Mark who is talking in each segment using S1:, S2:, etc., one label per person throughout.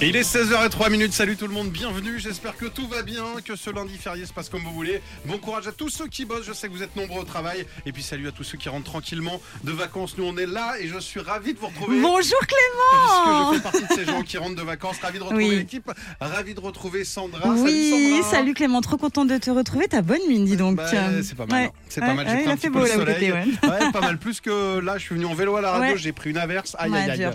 S1: Et il est 16h03 minutes. Salut tout le monde, bienvenue. J'espère que tout va bien, que ce lundi férié se passe comme vous voulez. Bon courage à tous ceux qui bossent. Je sais que vous êtes nombreux au travail. Et puis salut à tous ceux qui rentrent tranquillement de vacances. Nous, on est là et je suis ravi de vous retrouver.
S2: Bonjour
S1: Puisque
S2: Clément
S1: je fais partie de ces gens qui rentrent de vacances. Ravi de retrouver
S2: Oui.
S1: l'équipe. Ravi de retrouver Sandra.
S2: Oui,
S1: salut.
S2: Clément, trop contente de te retrouver. T'as bonne mine, dis donc.
S1: Bah, c'est pas mal.
S2: Ouais.
S1: hein. C'est
S2: Ouais,
S1: pas mal. J'ai
S2: ouais,
S1: pris un petit
S2: fait
S1: peu
S2: beau
S1: le soleil.
S2: ouais.
S1: Ouais, pas mal. Plus que là, je suis venu en vélo à la radio.
S2: Ouais.
S1: J'ai pris une averse. Aïe,
S2: Ouais,
S1: aïe, aïe.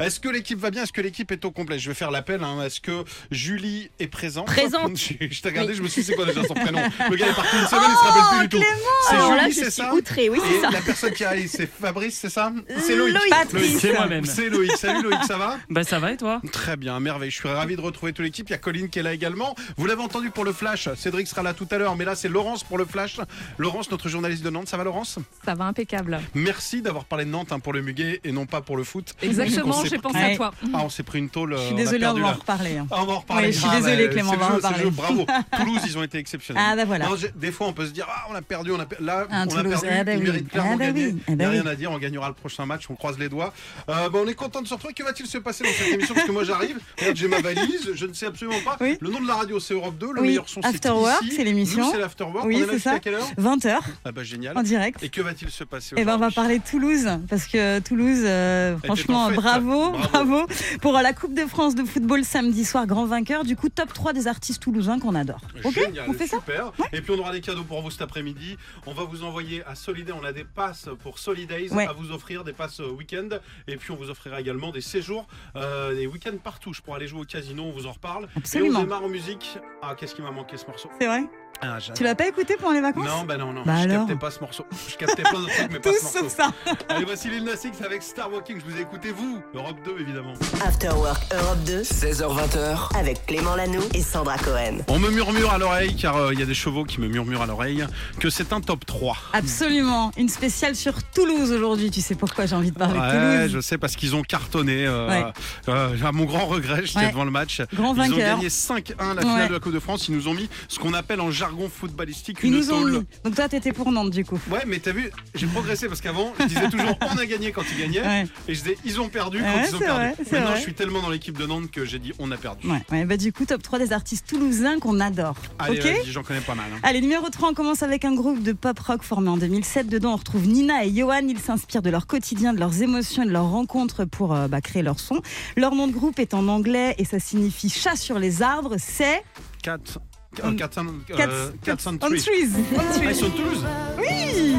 S1: Est-ce que l'équipe va bien? Est-ce que l'équipe est au complet? Je vais faire l'appel. hein. Est-ce que Julie est présente
S3: Présente.
S1: Je, t'ai regardé, je me suis dit, c'est quoi déjà son prénom Le gars est parti une semaine, il se rappelle plus du tout. C'est Julie,
S3: je
S1: c'est ça
S3: outrée, oui, c'est ça.
S1: la personne qui arrive, c'est Fabrice, c'est ça C'est Loïc.
S2: Loïc.
S4: C'est moi-même.
S1: C'est Loïc. Salut Loïc, ça va
S4: Bah ça va et toi
S1: Très bien, merveille. Je suis ravi de retrouver toute l'équipe. Il y a Colline qui est là également. Vous l'avez entendu pour le flash. Cédric sera là tout à l'heure, mais là c'est Laurence pour le flash. Laurence, notre journaliste de Nantes. Ça va Laurence?
S3: Ça va impeccable.
S1: Merci d'avoir parlé de Nantes hein, pour le muguet et non pas pour le foot.
S3: Exactement, j'ai pensé à toi.
S1: Ah, on s'est pris une tôle.
S2: Je
S1: euh, on
S2: désolée, on
S1: perdu
S2: va en reparler. hein.
S1: On va en reparler.
S2: Oui, je suis
S1: Ah,
S2: désolée,
S1: bah,
S2: Clément, on va en
S1: jeu,
S2: reparler.
S1: Bravo. Toulouse, ils ont été exceptionnels.
S2: Ah, bah voilà.
S1: Non, des fois, on peut se dire, ah, on a perdu, on a per- Là,
S2: Ah,
S1: on a perdu.
S2: ah, bah
S1: ils
S2: oui.
S1: méritent clairement
S2: Ah, bah
S1: gagner.
S2: Ah,
S1: Il n'y a rien à dire. On gagnera le prochain match. On croise les doigts. Euh, on est content de se retrouver. Que va-t-il se passer dans cette émission? Parce que moi, j'arrive. J'ai ma valise. Je ne sais absolument pas.
S2: Oui.
S1: Le nom de la radio, c'est Europe 2. Le
S2: Oui,
S1: meilleur son, c'est
S2: After Work,
S1: ici.
S2: c'est l'émission.
S1: C'est l'Afterwork.
S2: Oui,
S1: on
S2: c'est ça.
S1: quelle heure?
S2: 20h
S1: Ah, bah, génial.
S2: en direct.
S1: Et que va-t-il se passer
S2: Et ben on va parler de Toulouse parce que Toulouse, euh, franchement, Bravo.
S1: bravo
S2: pour la Coupe de France de football samedi soir, grand vainqueur. Du coup, top 3 des artistes toulousains qu'on adore. Ok,
S1: Génial,
S2: on fait ça
S1: super. Et puis on aura des cadeaux pour vous cet après-midi. On va vous envoyer à Soliday, on a des passes pour Solidays
S2: Ouais.
S1: à vous offrir, des passes week-end. Et puis on vous offrira également des séjours, euh, des week-ends partout. Je pourrais aller jouer au casino, on vous en reparle.
S2: Absolument.
S1: Et on démarre en musique. Ah, qu'est-ce qui m'a manqué ce morceau?
S2: C'est vrai?
S1: Ah.
S2: Tu l'as pas écouté pendant les vacances
S1: Non, bah non, non.
S2: Bah
S1: je
S2: alors
S1: captais pas ce morceau. Je captais plein d'autres trucs, mais pas
S2: Tout
S1: ce morceau.
S2: sauf ça.
S1: Allez, voici Lil Nas X avec Star Walking. Je vous ai écouté, vous, Europe 2, évidemment.
S5: After Work Europe 2
S6: 16h20h.
S5: avec Clément Lano et Sandra Cohen.
S1: On me murmure à l'oreille, car euh, il y a des chevaux qui me murmurent à l'oreille, que c'est un top 3.
S2: Absolument. Une spéciale sur Toulouse aujourd'hui. Tu sais pourquoi j'ai envie de parler de Toulouse
S1: je sais parce qu'ils ont cartonné. euh,
S2: Ouais.
S1: euh, à mon grand regret, j'étais
S2: Ouais.
S1: devant le match.
S2: Grand
S1: Ils ont gagné 5-1 la finale
S2: Ouais.
S1: de la Coupe de France. Ils nous ont mis ce qu'on appelle en jargon footballistique
S2: Ils
S1: une
S2: nous ont mis. Donc toi, t'étais pour Nantes du coup.
S1: Ouais, mais t'as vu, j'ai progressé parce qu'avant, je disais toujours on a gagné quand ils gagnaient.
S2: Ouais.
S1: Et je disais ils ont perdu quand
S2: Ouais,
S1: ils ont perdu.
S2: vrai,
S1: Maintenant,
S2: vrai.
S1: je suis tellement dans l'équipe de Nantes que j'ai dit on a perdu.
S2: Ouais, bah du coup, top 3 des artistes toulousains qu'on adore.
S1: Allez,
S2: ok
S1: vas-y, j'en connais pas mal. hein.
S2: Allez, numéro 3, on commence avec un groupe de pop rock formé en 2007. Dedans, on retrouve Nina et Johan. Ils s'inspirent de leur quotidien, de leurs émotions et de leurs rencontres pour euh, bah, créer leur son. Leur nom de groupe est en anglais et ça signifie chat sur les arbres. C'est.
S1: Quatre-
S2: On-
S1: euh, quatre cent-
S2: Cats-
S1: euh,
S2: Cats
S1: 403.
S2: on Trees. On
S1: Ah,
S2: Trees.
S1: ils sont de Toulouse
S2: Oui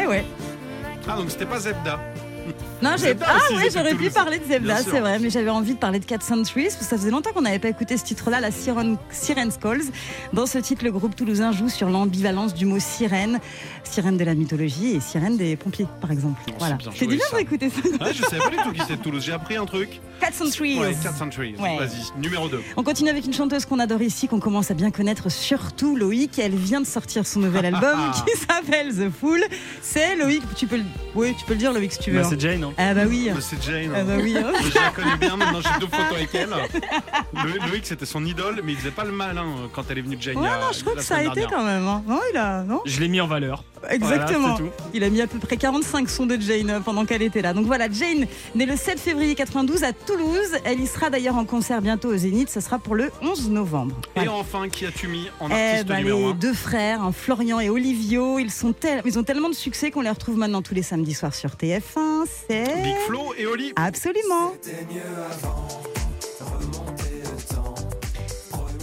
S2: Eh ouais.
S1: Ah, donc c'était pas Zebda.
S2: Non, j'ai
S1: Zebda
S2: ah ouais, j'aurais pu parler de Zebda, c'est vrai, mais j'avais envie de parler de Cat Centuries parce que ça faisait longtemps qu'on n'avait pas écouté ce titre-là, la Siren, Siren's Calls. Dans ce titre, le groupe toulousain joue sur l'ambivalence du mot sirène, sirène de la mythologie et sirène des pompiers, par exemple.
S1: Non,
S2: voilà.
S1: c'est bien
S2: C'est bien
S1: ça.
S2: d'écouter ça.
S1: Ouais, je savais pas du tout qui c'était de Toulouse. J'ai appris un truc.
S2: Cat Centuries.
S1: Ouais, 403.
S2: Ouais.
S1: Vas-y, numéro 2.
S2: On continue avec une chanteuse qu'on adore ici, qu'on commence à bien connaître, surtout Loïc. Elle vient de sortir son nouvel album qui s'appelle The Fool. C'est Loïc, tu peux le, oui, tu peux le dire Loïc si tu veux.
S4: Bah
S2: hein.
S4: c'est Jane. Hein.
S2: Ah bah oui.
S1: Mais C'est Jane.
S2: Ah bah oui. hein.
S1: Je la connais bien, maintenant j'ai deux photos avec elle. Le- Loïc c'était son idole, mais il faisait pas le mal hein, quand elle est venue de Jane.
S2: Ouais, non, je
S1: la
S2: que ça a été quand même. hein. Non, il a. Non
S4: Je l'ai mis en valeur.
S2: Exactement.
S4: Voilà, c'est tout.
S2: il a mis à peu près 45 sons de Jane euh, pendant qu'elle était là. Donc voilà, Jane, née le 7 février 92 à Toulouse. Elle y sera d'ailleurs en concert bientôt au Zénith. Ce sera pour le 11 novembre.
S1: Et enfin, qui as-tu mis en
S2: Eh
S1: artiste
S2: ben,
S1: numéro
S2: les
S1: 1
S2: deux frères, hein, Florian et Olivio, ils, sont tel- ils ont tellement de succès qu'on les retrouve maintenant tous les samedis soirs sur TF1.
S1: Big Flo et Oli.
S2: Absolument.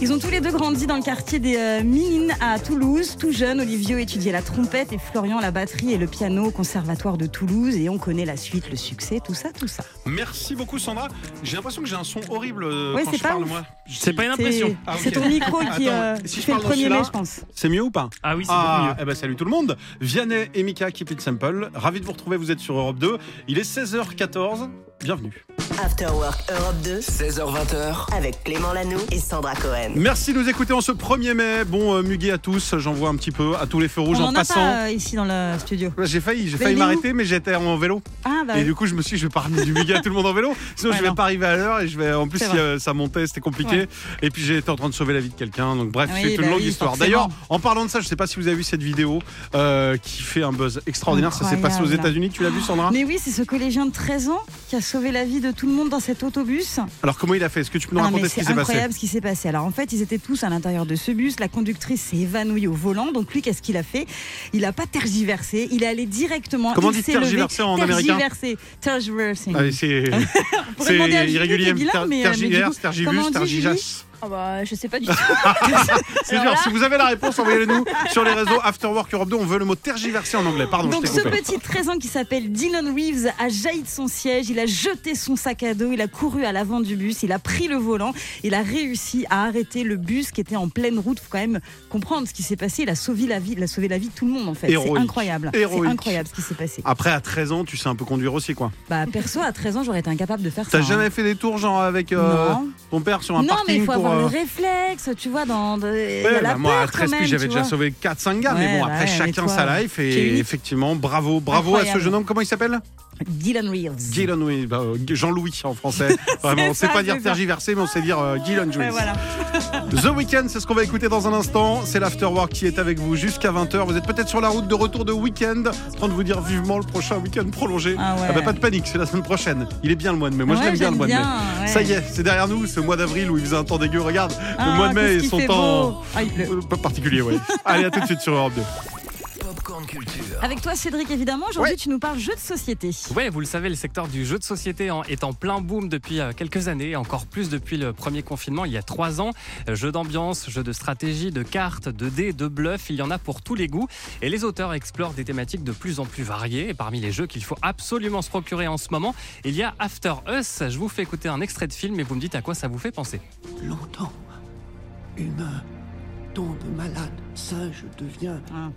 S2: Ils ont tous les deux grandi dans le quartier des euh, Minimes à Toulouse. Tout jeune, Olivio étudiait la trompette et Florian la batterie et le piano au conservatoire de Toulouse. Et on connaît la suite, le succès, tout ça, tout ça.
S1: Merci beaucoup Sandra. J'ai l'impression que j'ai un son horrible euh,
S2: Ouais,
S1: quand
S2: c'est
S1: je
S2: pas
S1: parle
S2: ouf.
S1: moi.
S4: C'est pas une
S2: C'est
S4: impression.
S1: Ah,
S2: c'est ton micro qui,
S1: Attends,
S2: euh,
S1: si je
S2: fait le premier mai, je pense.
S1: C'est mieux ou pas?
S4: Ah oui, c'est beaucoup
S1: Ah,
S4: mieux.
S1: eh ben salut tout le monde. Vianney et Mika, Keep It Simple. Ravi de vous retrouver, vous êtes sur Europe 2. Il est 16h14. Bienvenue.
S5: After Work Europe 2
S6: 16h20h.
S5: avec Clément Lanoux et Sandra Cohen.
S1: Merci de nous écouter en ce 1er mai. Bon, euh, muguet à tous, j'en vois un petit peu, à tous les feux rouges
S2: On
S1: en
S2: en a
S1: passant.
S2: pas euh, ici dans le studio.
S1: J'ai failli, j'ai
S2: Mais
S1: failli m'arrêter, mais j'étais en vélo.
S2: Ah bah
S1: Et du coup, je me suis dit, je vais pas ramener du muguet à tout le monde en vélo. Sinon,
S2: Ouais,
S1: je vais
S2: non.
S1: pas arriver à l'heure et je vais. En plus, si, euh, ça montait, c'était compliqué.
S2: Ouais.
S1: Et puis, j'ai été en train de sauver la vie de quelqu'un. Donc, bref,
S2: Oui,
S1: c'est une
S2: bah
S1: longue
S2: oui,
S1: histoire. D'ailleurs, en parlant de ça, je sais pas si vous avez vu cette vidéo euh, qui fait un buzz extraordinaire. Ça s'est passé aux. États-Unis. Tu l'as vu, Sandra?
S2: Mais oui, c'est ce collégien de 13 ans qui a sauvé la vie de tout le monde dans cet autobus.
S1: Alors, comment il a fait? Est-ce que tu peux nous
S2: Ah,
S1: raconter ce qui
S2: c'est
S1: s'est passé?
S2: incroyable ce qui s'est passé. Alors en fait, ils étaient tous à l'intérieur de ce bus. La conductrice s'est évanouie au volant. Donc lui, qu'est-ce qu'il a fait? Il a pas tergiversé. Il est allé directement.
S1: Comment dit
S2: levé.
S1: tergiverser en américain?
S2: Tergiverser. Tergiversing.
S1: Allez, c'est c'est irrégulier.
S2: euh,
S1: Tergiverse, tergigas.
S3: Ah bah, je sais pas du tout.
S1: C'est dur.
S3: là-
S1: Si vous avez la réponse, envoyez-le nous sur les réseaux Afterwork Europe 2. On veut le mot tergiverser en anglais. Pardon,
S2: Donc
S1: je
S2: ce
S1: coupé.
S2: petit 13 ans qui s'appelle Dylan Reeves a jailli de son siège, il a jeté son sac à dos, il a couru à l'avant du bus, il a pris le volant, il a réussi à arrêter le bus qui était en pleine route. Faut quand même comprendre ce qui s'est passé. Il a sauvé la vie, il a sauvé la vie de tout le monde en fait. C'est incroyable. C'est incroyable ce qui s'est passé.
S1: Après, à 13 ans, tu sais un peu conduire aussi, quoi.
S2: Bah perso à 13 ans, j'aurais été incapable de faire ça.
S1: T'as
S2: hein.
S1: jamais fait des tours, genre avec euh, ton père sur un
S2: non, mais il
S1: parking
S2: faut
S1: pour.
S2: Le
S1: euh,
S2: réflexe, tu vois, dans. de- il y a
S1: Ouais,
S2: la
S1: bah, moi, à
S2: peur
S1: 13
S2: quand même,
S1: j'avais déjà
S2: vois.
S1: sauvé 4-5 gars, mais bon,
S2: bah
S1: après,
S2: ouais,
S1: chacun sa life. Et effectivement, bravo, bravo à ce jeune homme. Comment il s'appelle?
S2: Dylan Reeves.
S1: Gillan, oui, bah, euh, Jean-Louis en français. Vraiment, on
S2: C'est
S1: sait pas dire tergiverser, mais on sait dire euh, Juice.
S2: voilà.
S1: The Weeknd, c'est ce qu'on va écouter dans un instant. C'est l'Afterwork qui est avec vous jusqu'à 20h. Vous êtes peut-être sur la route de retour de week-end, en train de vous dire vivement le prochain week-end prolongé.
S2: Ah ouais.
S1: bah, pas de panique, c'est la semaine prochaine. Il est bien le mois de mai. Moi, je
S2: Ouais,
S1: l'aime bien le mois de mai.
S2: ouais.
S1: Ça y est, c'est derrière nous, ce mois d'avril où il faisait un temps dégueu. Regarde, le
S2: Ah,
S1: mois de mai
S2: qu'est-ce
S1: et
S2: qu'il
S1: son
S2: fait
S1: temps.
S2: beau. Ah, il pleut.
S1: euh, Pas particulier, ouais. Allez, à tout de suite sur Europe 2.
S6: Popcorn Culture.
S2: Avec toi, Cédric, évidemment, aujourd'hui,
S1: Ouais.
S2: tu nous parles jeux de société.
S4: Ouais, vous le savez, le secteur du jeu de société est en plein boom depuis euh, quelques années, encore plus depuis le premier confinement il y a trois ans. Euh, Jeux d'ambiance, jeux de stratégie, de cartes, de dés, de bluff, il y en a pour tous les goûts. Et les auteurs explorent des thématiques de plus en plus variées. Et parmi les jeux qu'il faut absolument se procurer en ce moment, il y a After Us. Je vous fais écouter un extrait de film et vous me dites à quoi ça vous fait penser.
S7: Longtemps, humain tombe malade, singe devient
S2: Ah.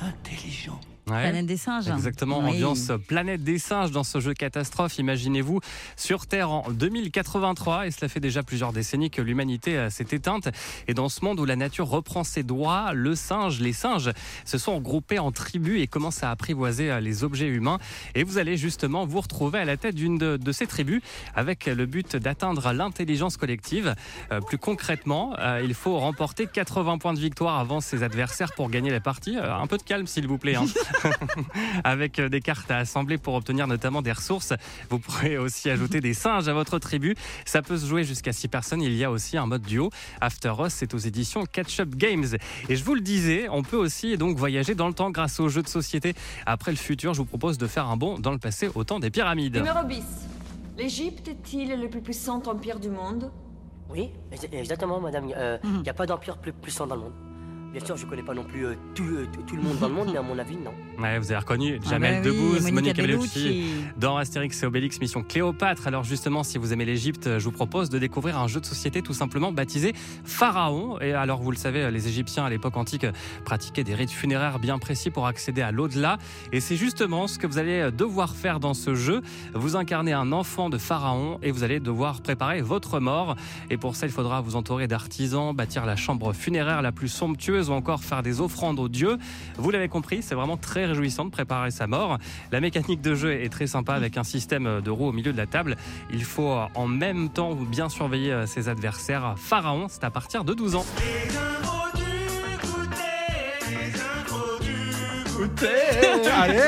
S7: Intelligent.
S4: Ouais.
S2: Planète des singes.
S4: Exactement,
S2: Oui.
S4: ambiance planète des singes dans ce jeu catastrophe. Imaginez-vous sur Terre en 2083 et cela fait déjà plusieurs décennies que l'humanité euh, s'est éteinte. Et dans ce monde où la nature reprend ses droits, le singe, les singes se sont regroupés en tribus et commencent à apprivoiser euh, les objets humains. Et vous allez justement vous retrouver à la tête d'une de, de ces tribus avec le but d'atteindre l'intelligence collective. Euh, plus concrètement, euh, il faut remporter 80 points de victoire avant ses adversaires pour gagner la partie. Euh, un peu de calme s'il vous plaît. hein. avec euh, des cartes à assembler pour obtenir notamment des ressources. Vous pourrez aussi ajouter des singes à votre tribu. Ça peut se jouer jusqu'à 6 personnes. Il y a aussi un mode duo. After Us, c'est aux éditions Catch Up Games. Et je vous le disais, on peut aussi donc voyager dans le temps grâce aux jeux de société. Après le futur, je vous propose de faire un bond dans le passé au temps des pyramides.
S8: Numéro 10. L'Égypte est-il le plus puissant empire du monde?
S9: Oui, ex- exactement, madame. Il n'y
S2: Mhm.
S9: a pas d'empire plus puissant dans le monde. Bien sûr, je connais pas non plus euh, tout, euh, tout- tout le monde dans le monde, mais à mon avis, non.
S4: Ouais, vous avez reconnu
S2: Ah
S4: Jamel
S2: bah oui,
S4: Debbouze,
S2: Monica
S4: Monica
S2: Bellucci.
S4: Bellucci. Dans Astérix et Obélix Mission Cléopâtre. Alors justement, si vous aimez l'Égypte, je vous propose de découvrir un jeu de société tout simplement baptisé Pharaon. Et alors vous le savez, les Égyptiens à l'époque antique pratiquaient des rites funéraires bien précis pour accéder à l'au-delà. Et c'est justement ce que vous allez devoir faire dans ce jeu. Vous incarnez un enfant de Pharaon et vous allez devoir préparer votre mort. Et pour ça, il faudra vous entourer d'artisans, bâtir la chambre funéraire la plus somptueuse ou encore faire des offrandes aux dieux. Vous l'avez compris, c'est vraiment très réjouissant de préparer sa mort. La mécanique de jeu est très sympa avec un système de roues au milieu de la table. Il faut euh, en même temps bien surveiller euh, ses adversaires. Pharaon, c'est à partir de 12 ans.
S1: Allez,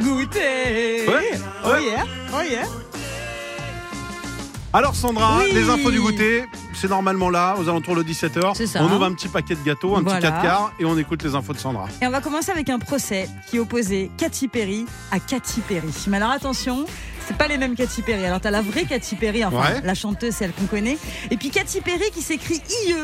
S2: Goûter
S1: Ouais,
S2: Oh yeah Oh yeah
S1: Alors Sandra,
S2: Oui.
S1: les infos du goûter, c'est normalement là, aux alentours de 17h.
S2: C'est ça.
S1: On ouvre un petit paquet de gâteaux, un
S2: Voilà.
S1: petit 4 quarts et on écoute les infos de Sandra.
S2: Et on va commencer avec un procès qui opposait Katy Perry à Katy Perry. Mais alors attention, c'est pas les mêmes Katy Perry. Alors t'as la vraie Katy Perry, enfin
S1: Ouais.
S2: la chanteuse, celle qu'on connaît. Et puis Katy Perry qui s'écrit IE.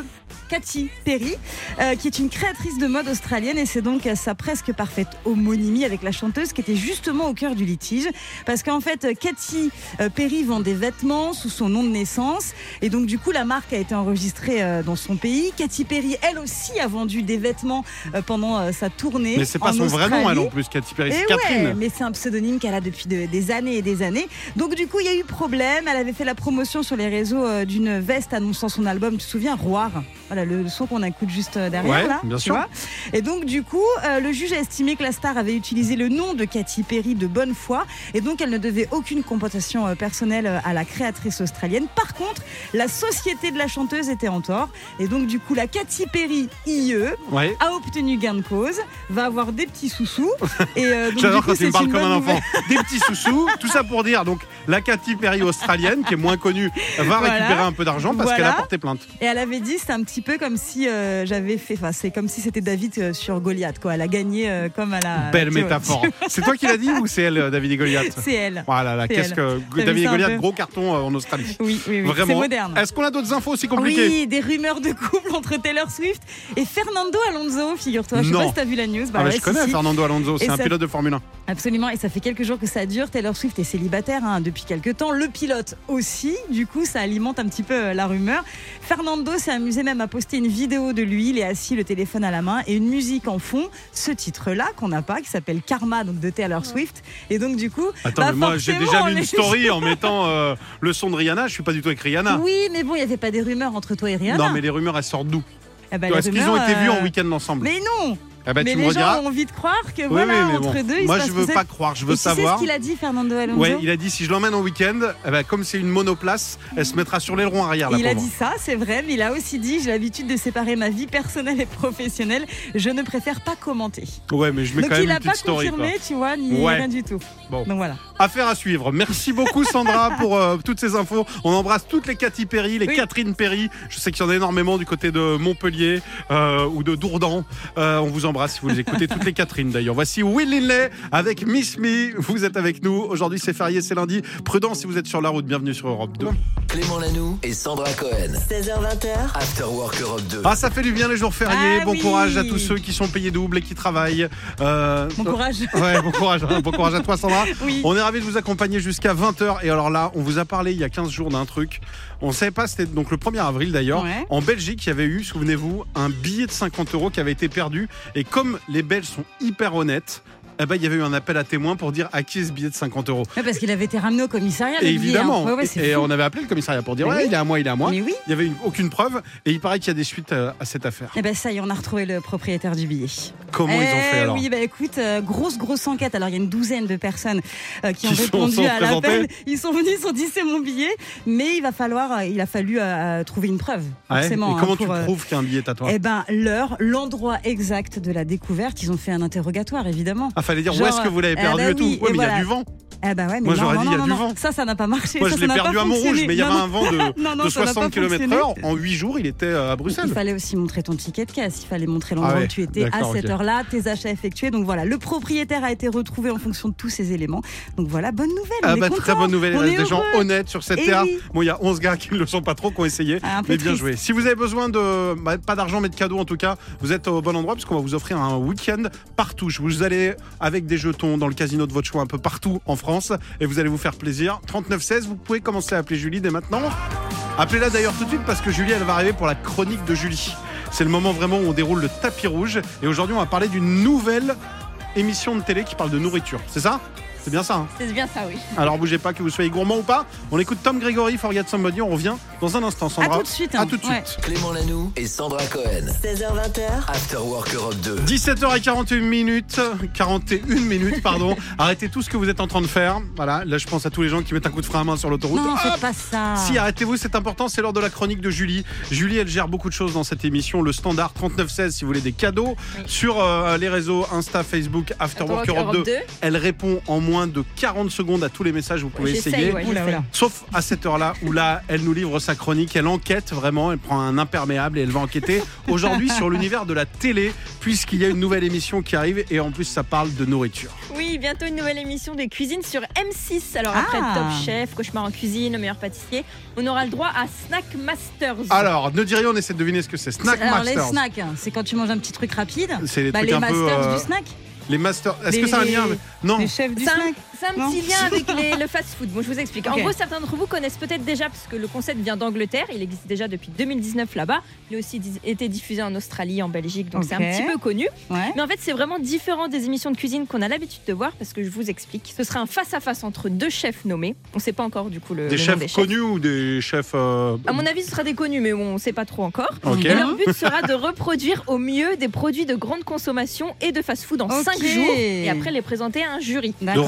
S2: Katy Perry, euh, qui est une créatrice de mode australienne et c'est donc sa presque parfaite homonymie avec la chanteuse qui était justement au cœur du litige. Parce qu'en fait, Katy euh, Perry vend des vêtements sous son nom de naissance et donc du coup la marque a été enregistrée euh, dans son pays. Katy Perry, elle aussi, a vendu des vêtements pendant sa tournée.
S1: Mais c'est pas
S2: en
S1: son vrai nom, elle en plus, Katy Perry, c'est Catherine.
S2: ouais, mais c'est un pseudonyme qu'elle a depuis de- des années et des années. Donc du coup, il y a eu problème. Elle avait fait la promotion sur les réseaux euh, d'une veste annonçant son album. Tu te souviens, Roar? Voilà le, son qu'on écoute juste euh, derrière
S1: Ouais,
S2: là.
S1: bien
S2: tu
S1: sûr.
S2: vois. Et donc du coup, euh, le juge a estimé que la star avait utilisé le nom de Katy Perry de bonne foi et donc elle ne devait aucune compensation personnelle à la créatrice australienne. Par contre, la société de la chanteuse était en tort et donc du coup, la Katy Perry IE
S1: Ouais.
S2: a obtenu gain de cause, va avoir des petits sous-sous. Et euh, donc,
S1: J'adore quand tu me parles comme un enfant.
S2: nouvelle.
S1: Des petits sous-sous, tout ça pour dire donc la Katy Perry australienne, qui est moins connue, va
S2: Voilà.
S1: récupérer un peu d'argent parce qu'elle a porté plainte.
S2: Et elle avait dit, c'est un petit peu comme si euh, j'avais fait, enfin, c'est comme si c'était David euh, sur Goliath, quoi. Elle a gagné euh, comme elle a.
S1: Belle métaphore. C'est toi qui l'as dit ou c'est elle, David et Goliath
S2: C'est elle.
S1: Voilà, là, qu'est-ce que David et Goliath, gros carton en Australie.
S2: Oui, oui. C'est moderne.
S1: Est-ce qu'on a d'autres infos aussi compliquées
S2: Oui, des rumeurs de couple entre Taylor Swift et Fernando Alonso, figure-toi. Je sais pas si t'as vu la news. Bah
S1: Ah,
S2: ouais,
S1: je connais
S2: si.
S1: Fernando Alonso, c'est un pilote de Formule 1.
S2: Absolument, et ça fait quelques jours que ça dure. Taylor Swift est célibataire hein, depuis quelques temps. Le pilote aussi, du coup, ça alimente un petit peu euh, la rumeur. Fernando s'est amusé même à poster une vidéo de lui. Il est assis, le téléphone à la main, et une musique en fond. Ce titre-là qu'on n'a pas, qui s'appelle Karma, donc de Taylor Swift. Et donc, du coup,
S1: Attends,
S2: bah,
S1: mais moi j'ai déjà mis
S2: les-
S1: une story en mettant euh, le son de Rihanna. Je suis pas du tout avec Rihanna.
S2: Oui, mais bon, il n'y avait pas des rumeurs entre toi et Rihanna.
S1: Non, mais les rumeurs elles sortent d'où
S2: Eh ben,
S1: Est-ce qu'ils ont été vus en
S2: euh,
S1: week-end ensemble
S2: Mais non
S1: Eh ben,
S2: Mais
S1: tu
S2: les gens ont envie de croire que
S1: Oui,
S2: voilà,
S1: oui,
S2: entre
S1: bon.
S2: deux, il
S1: Moi
S2: se
S1: je veux pas croire, je veux
S2: Et tu sais
S1: savoir.
S2: ce qu'il a dit, Fernando Alonso
S1: Ouais, il a dit si je l'emmène en week-end, eh ben, comme c'est une monoplace, elle se mettra sur l'aileron arrière. La
S2: Il a dit ça, c'est vrai, mais il a aussi dit j'ai l'habitude de séparer ma vie personnelle et professionnelle. Je ne préfère pas commenter.
S1: Ouais, mais je mets
S2: Donc
S1: quand même
S2: il n'a pas
S1: story.
S2: confirmé,
S1: quoi.
S2: tu vois, ni
S1: Ouais.
S2: rien du tout.
S1: Bon.
S2: Donc voilà.
S1: Affaire à suivre. Merci beaucoup Sandra pour euh, toutes ces infos. On embrasse toutes les Cathy Perry, les
S2: Oui.
S1: Catherine Perry. Je sais qu'il y en a énormément du côté de Montpellier euh, ou de Dourdan. Euh, on vous embrasse si vous les écoutez, toutes les Catherine d'ailleurs. Voici Will Linley avec Miss Me. Vous êtes avec nous. Aujourd'hui c'est férié, c'est lundi. Prudent si vous êtes sur la route. Bienvenue sur Europe 2.
S6: Clément Lanoux et Sandra Cohen.
S5: 16h20h,
S6: After Work Europe 2.
S1: Ah, ça fait du bien les jours fériés.
S2: Ah
S1: bon
S2: oui.
S1: courage à tous ceux qui sont payés double et qui travaillent. Euh,
S2: Bon courage.
S1: Ouais, bon courage, hein. bon courage à toi Sandra.
S2: Oui.
S1: On est ravis de vous accompagner jusqu'à 20h. Et alors là, on vous a parlé il y a 15 jours d'un truc. On ne savait pas, c'était donc le 1er avril d'ailleurs.
S2: Ouais.
S1: En Belgique, il y avait eu, souvenez-vous, un billet de 50 euros qui avait été perdu. Et comme les Belges sont hyper honnêtes, eh ben, il y avait eu un appel à témoins pour dire à qui est ce billet de 50 euros.
S2: Ouais, parce qu'il avait été ramené au commissariat.
S1: Et
S2: hein.
S1: évidemment,
S2: Ouais, ouais, c'est
S1: et
S2: fou.
S1: on avait appelé le commissariat pour dire
S2: Mais
S1: ouais,
S2: oui.
S1: il est à moi, il est à moi.
S2: Mais oui.
S1: Il y avait une- aucune preuve et il paraît qu'il y a des suites euh, à cette affaire.
S2: Eh ben ça y est, on a retrouvé le propriétaire du billet.
S1: Comment ils ont
S2: Eh
S1: fait alors
S2: Oui, bah écoute, euh, grosse grosse enquête. Alors il y a une douzaine de personnes euh, qui,
S1: Qui
S2: ont
S1: sont-
S2: répondu
S1: sont
S2: à l'appel. Ils sont venus, ils sont dit c'est mon billet, mais il va falloir, euh, il a fallu trouver une preuve. Forcément.
S1: Et comment
S2: hein,
S1: tu
S2: pour, euh,
S1: prouves qu'un billet est à toi?
S2: Eh ben l'heure, l'endroit exact de la découverte. Ils ont fait un interrogatoire évidemment.
S1: Ah, fallait dire où est-ce que vous l'avez perdu et tout.
S2: oui,
S1: mais il y a du vent.
S2: Eh ben ouais, mais
S1: Moi,
S2: non,
S1: j'aurais
S2: non,
S1: dit, il y a
S2: non,
S1: du vent.
S2: Ça, ça n'a pas marché.
S1: Moi,
S2: ça,
S1: je
S2: ça
S1: l'ai
S2: n'a
S1: perdu
S2: pas
S1: à Montrouge,
S2: fonctionné.
S1: mais il y avait un vent de,
S2: non, non,
S1: de
S2: ça n'a
S1: 60
S2: pas
S1: km/h.
S2: fonctionné.
S1: En 8 jours, il était à Bruxelles.
S2: Il fallait aussi montrer ton ticket de caisse. Il fallait montrer l'endroit
S1: Ah ouais,
S2: où tu étais à
S1: d'accord,
S2: cette
S1: ok.
S2: heure-là, tes achats effectués. Donc voilà, le propriétaire a été retrouvé en fonction de tous ces éléments. Donc voilà, bonne nouvelle.
S1: Ah
S2: on est
S1: bah, très
S2: content,
S1: bonne nouvelle, il
S2: on
S1: reste
S2: est
S1: des gens
S2: heureux.
S1: honnêtes sur cette
S2: Eh
S1: terre.
S2: oui.
S1: Bon, il y a 11 gars qui ne le sont pas trop, qui ont essayé,
S2: Ah, un peu
S1: mais bien
S2: triste.
S1: joué. Si vous avez besoin de, bah, pas d'argent mais de cadeaux en tout cas, vous êtes au bon endroit puisqu'on va vous offrir un week-end partout. Vous allez avec des jetons dans le casino de votre choix un peu partout en France et vous allez vous faire plaisir. 3916, vous pouvez commencer à appeler Julie dès maintenant. Appelez-la d'ailleurs tout de suite parce que Julie, elle va arriver pour la chronique de Julie. C'est le moment vraiment où on déroule le tapis rouge et aujourd'hui on va parler d'une nouvelle émission de télé qui parle de nourriture. C'est ça? C'est bien ça hein
S2: C'est bien ça, oui.
S1: alors bougez pas que vous soyez gourmand ou pas. On écoute Tom Gregory, Forget Somebody. On revient dans un instant. Sandra.
S2: À tout de suite,
S1: À
S2: hein.
S1: tout de
S2: Ouais.
S1: suite.
S6: Clément Lanoux et Sandra Cohen.
S5: 16h20h,
S6: After Work Europe 2.
S1: 17h41 minutes, 41 minutes, pardon. Arrêtez tout ce que vous êtes en train de faire. Voilà, là je pense à tous les gens qui mettent un coup de frein à main sur l'autoroute.
S2: Non, faites pas ça.
S1: Si, arrêtez-vous, c'est important, c'est l'heure de la chronique de Julie. Julie, elle gère beaucoup de choses dans cette émission. Le standard 3916, si vous voulez des cadeaux. Sur euh, les réseaux Insta, Facebook, After Work Europe 2. Elle répond en moins de 40 secondes à tous les messages, vous pouvez essayer.
S3: ouais,
S2: Oula,
S3: j'essaye.
S2: oula.
S1: Sauf à cette heure-là où là, elle nous livre sa chronique, elle enquête vraiment, elle prend un imperméable et elle va enquêter aujourd'hui sur l'univers de la télé, puisqu'il y a une nouvelle émission qui arrive et en plus ça parle de nourriture.
S3: Oui, bientôt une nouvelle émission de cuisine sur M6. Alors après
S2: Ah.
S3: Top Chef, Cauchemar en cuisine, le meilleur pâtissier, on aura le droit à Snack Masters.
S1: Alors, ne dis rien, on essaie de deviner ce que c'est. Snack
S2: Alors les
S1: Masters.
S2: snacks, hein, c'est quand tu manges un petit truc rapide.
S1: C'est les
S2: Bah,
S1: trucs
S2: les
S1: un peu.
S2: masters
S1: euh,
S2: du snack,
S1: Les masters. Est-ce que ça a un lien avec- Non.
S2: les chefs du snack.
S3: C'est un
S2: Non.
S3: petit lien avec les- le fast-food. Bon, je vous explique. En gros, certains d'entre vous connaissent peut-être déjà, parce que le concept vient d'Angleterre. Il existe déjà depuis 2019 là-bas. Il a aussi été diffusé en Australie, en Belgique, donc c'est un petit peu connu.
S2: Ouais.
S3: Mais en fait, c'est vraiment différent des émissions de cuisine qu'on a l'habitude de voir, parce que je vous explique. Ce sera un face-à-face entre deux chefs nommés. On ne sait pas encore du coup le,
S1: Des
S3: le nom
S1: chefs
S3: des chefs.
S1: connus ou des chefs. euh,
S3: À mon avis, ce sera des connus, mais on ne sait pas trop encore. Et leur but sera de reproduire au mieux des produits de grande consommation et de fast-food en
S2: Ok.
S3: 5 jours et après les présenter à un jury.
S1: De
S2: D'accord.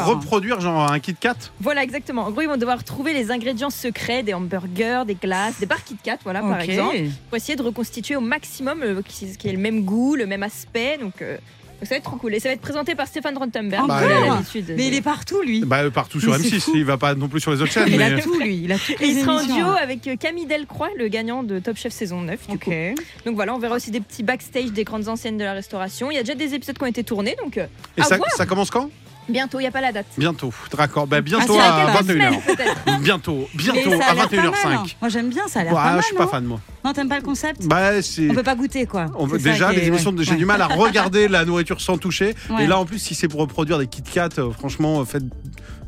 S1: Genre un Kit Kat?
S3: Voilà, exactement. En gros, ils vont devoir trouver les ingrédients secrets des hamburgers, des glaces, des barres Kit Kat, voilà, par
S2: Ok.
S3: exemple, pour essayer de reconstituer au maximum euh, qui, qui ait le même goût, le même aspect. Donc, euh, ça va être trop cool. Et ça va être présenté par Stéphane Rottenberg.
S2: Encore
S1: Bah.
S2: Mais il est partout lui.
S1: Bah, partout sur
S2: Mais c'est
S1: M6,
S2: fou.
S1: il va pas non plus sur les autres chaînes.
S2: Il
S1: mais...
S2: a tout lui, il a toutes
S3: Et
S2: les
S3: il sera en
S2: émissions.
S3: duo avec euh, Camille Delcroix, le gagnant de Top Chef saison 9. Du
S2: Ok.
S3: coup. Donc voilà, on verra aussi des petits backstage des grandes anciennes de la restauration. Il y a déjà des épisodes qui ont été tournés, donc euh,
S1: Et
S3: à
S1: ça,
S3: voir.
S1: ça commence quand?
S3: Bientôt, il n'y a pas la date.
S1: Bientôt. D'accord. Bah,
S3: Ah,
S1: bientôt à
S3: dans quelques
S1: 21h.
S3: semaines, peut-être.
S1: Bientôt. Bientôt à
S2: l'air pas mal, hein.
S1: 21h05.
S2: Moi j'aime bien, ça a l'air pas mal.
S1: je suis pas fan moi.
S2: Non, t'aimes pas le concept
S1: Bah.
S2: On peut pas goûter quoi.
S1: On veut déjà
S2: est-
S1: les émissions de j'ai
S2: Ouais.
S1: du mal à regarder la nourriture sans toucher
S2: Ouais.
S1: et là en plus si c'est pour reproduire des Kit Kat euh, franchement euh, faites